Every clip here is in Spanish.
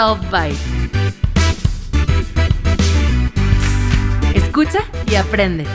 Bites. Escucha y aprende.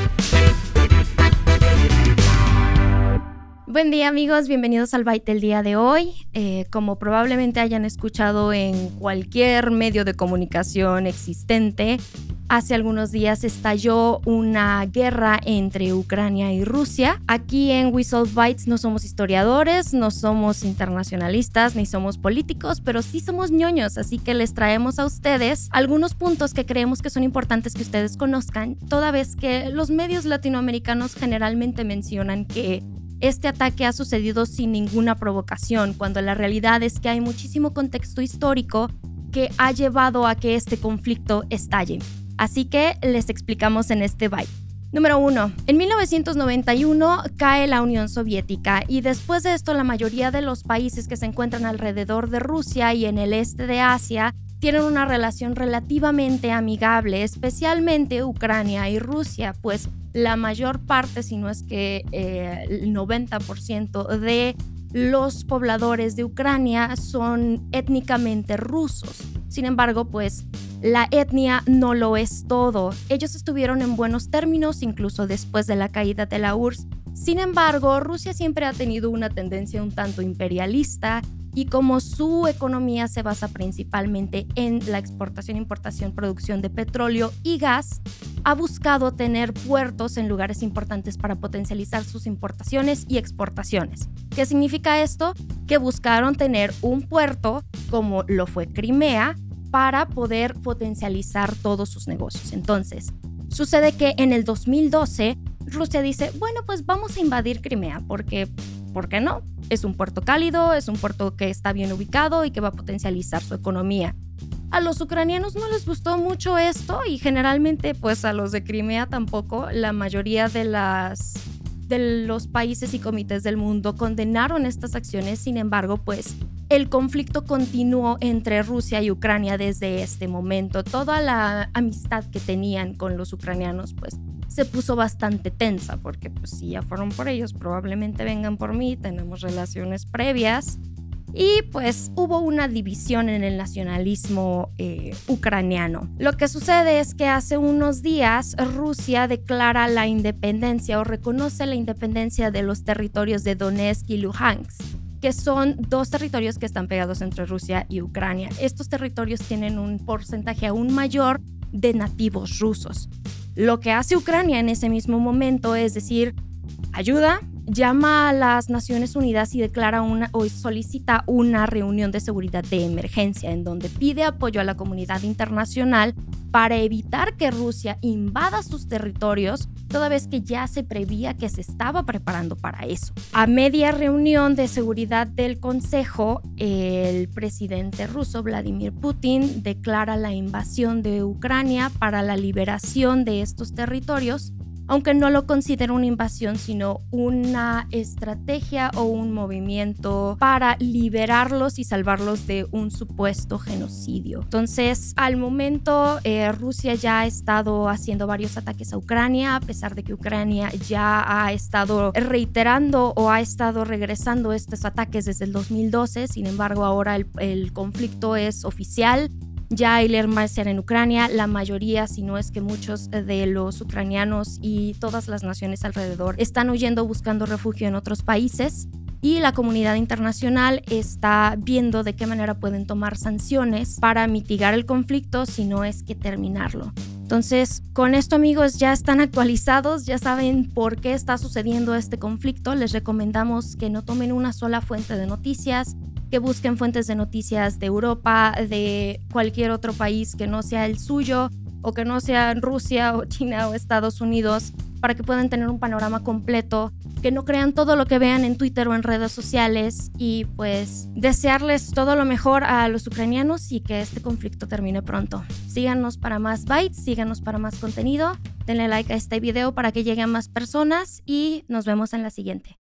Buen día amigos, bienvenidos al Byte del día de hoy. Eh, como probablemente hayan escuchado en cualquier medio de comunicación existente, hace algunos días estalló una guerra entre Ucrania y Rusia. Aquí en We Solve Bytes no somos historiadores, no somos internacionalistas, ni somos políticos, pero sí somos ñoños, así que les traemos a ustedes algunos puntos que creemos que son importantes que ustedes conozcan, toda vez que los medios latinoamericanos generalmente mencionan que este ataque ha sucedido sin ninguna provocación, cuando la realidad es que hay muchísimo contexto histórico que ha llevado a que este conflicto estalle. Así que les explicamos en este byte. Número 1. En 1991 cae la Unión Soviética y después de esto la mayoría de los países que se encuentran alrededor de Rusia y en el este de Asia tienen una relación relativamente amigable, especialmente Ucrania y Rusia, pues la mayor parte, si no es que eh, el 90% de los pobladores de Ucrania son étnicamente rusos. Sin embargo, pues la etnia no lo es todo. Ellos estuvieron en buenos términos incluso después de la caída de la URSS. Sin embargo, Rusia siempre ha tenido una tendencia un tanto imperialista y como su economía se basa principalmente en la exportación, importación, producción de petróleo y gas, ha buscado tener puertos en lugares importantes para potencializar sus importaciones y exportaciones. ¿Qué significa esto? Que buscaron tener un puerto como lo fue Crimea para poder potencializar todos sus negocios. Entonces, sucede que en el 2012 Rusia dice, bueno, pues vamos a invadir Crimea porque ¿por qué no? Es un puerto cálido, es un puerto que está bien ubicado y que va a potencializar su economía. A los ucranianos no les gustó mucho esto y generalmente pues a los de Crimea tampoco. La mayoría de las de los países y comités del mundo condenaron estas acciones, sin embargo, pues el conflicto continuó entre Rusia y Ucrania desde este momento. Toda la amistad que tenían con los ucranianos, pues se puso bastante tensa, porque pues si ya fueron por ellos, probablemente vengan por mí, tenemos relaciones previas. Y pues hubo una división en el nacionalismo eh, ucraniano. Lo que sucede es que hace unos días Rusia declara la independencia o reconoce la independencia de los territorios de Donetsk y Luhansk que son dos territorios que están pegados entre Rusia y Ucrania. Estos territorios tienen un porcentaje aún mayor de nativos rusos. Lo que hace Ucrania en ese mismo momento es decir, ayuda, llama a las Naciones Unidas y declara una o solicita una reunión de seguridad de emergencia en donde pide apoyo a la comunidad internacional para evitar que Rusia invada sus territorios, toda vez que ya se prevía que se estaba preparando para eso. A media reunión de seguridad del Consejo, el presidente ruso Vladimir Putin declara la invasión de Ucrania para la liberación de estos territorios aunque no lo considero una invasión, sino una estrategia o un movimiento para liberarlos y salvarlos de un supuesto genocidio. Entonces, al momento, eh, Rusia ya ha estado haciendo varios ataques a Ucrania, a pesar de que Ucrania ya ha estado reiterando o ha estado regresando estos ataques desde el 2012. Sin embargo, ahora el, el conflicto es oficial ya hay marcial en Ucrania, la mayoría, si no es que muchos de los ucranianos y todas las naciones alrededor están huyendo buscando refugio en otros países y la comunidad internacional está viendo de qué manera pueden tomar sanciones para mitigar el conflicto, si no es que terminarlo. Entonces, con esto amigos ya están actualizados, ya saben por qué está sucediendo este conflicto. Les recomendamos que no tomen una sola fuente de noticias, que busquen fuentes de noticias de Europa, de cualquier otro país que no sea el suyo o que no sea Rusia o China o Estados Unidos para que puedan tener un panorama completo, que no crean todo lo que vean en Twitter o en redes sociales y pues desearles todo lo mejor a los ucranianos y que este conflicto termine pronto. Síganos para más bytes, síganos para más contenido, denle like a este video para que lleguen más personas y nos vemos en la siguiente.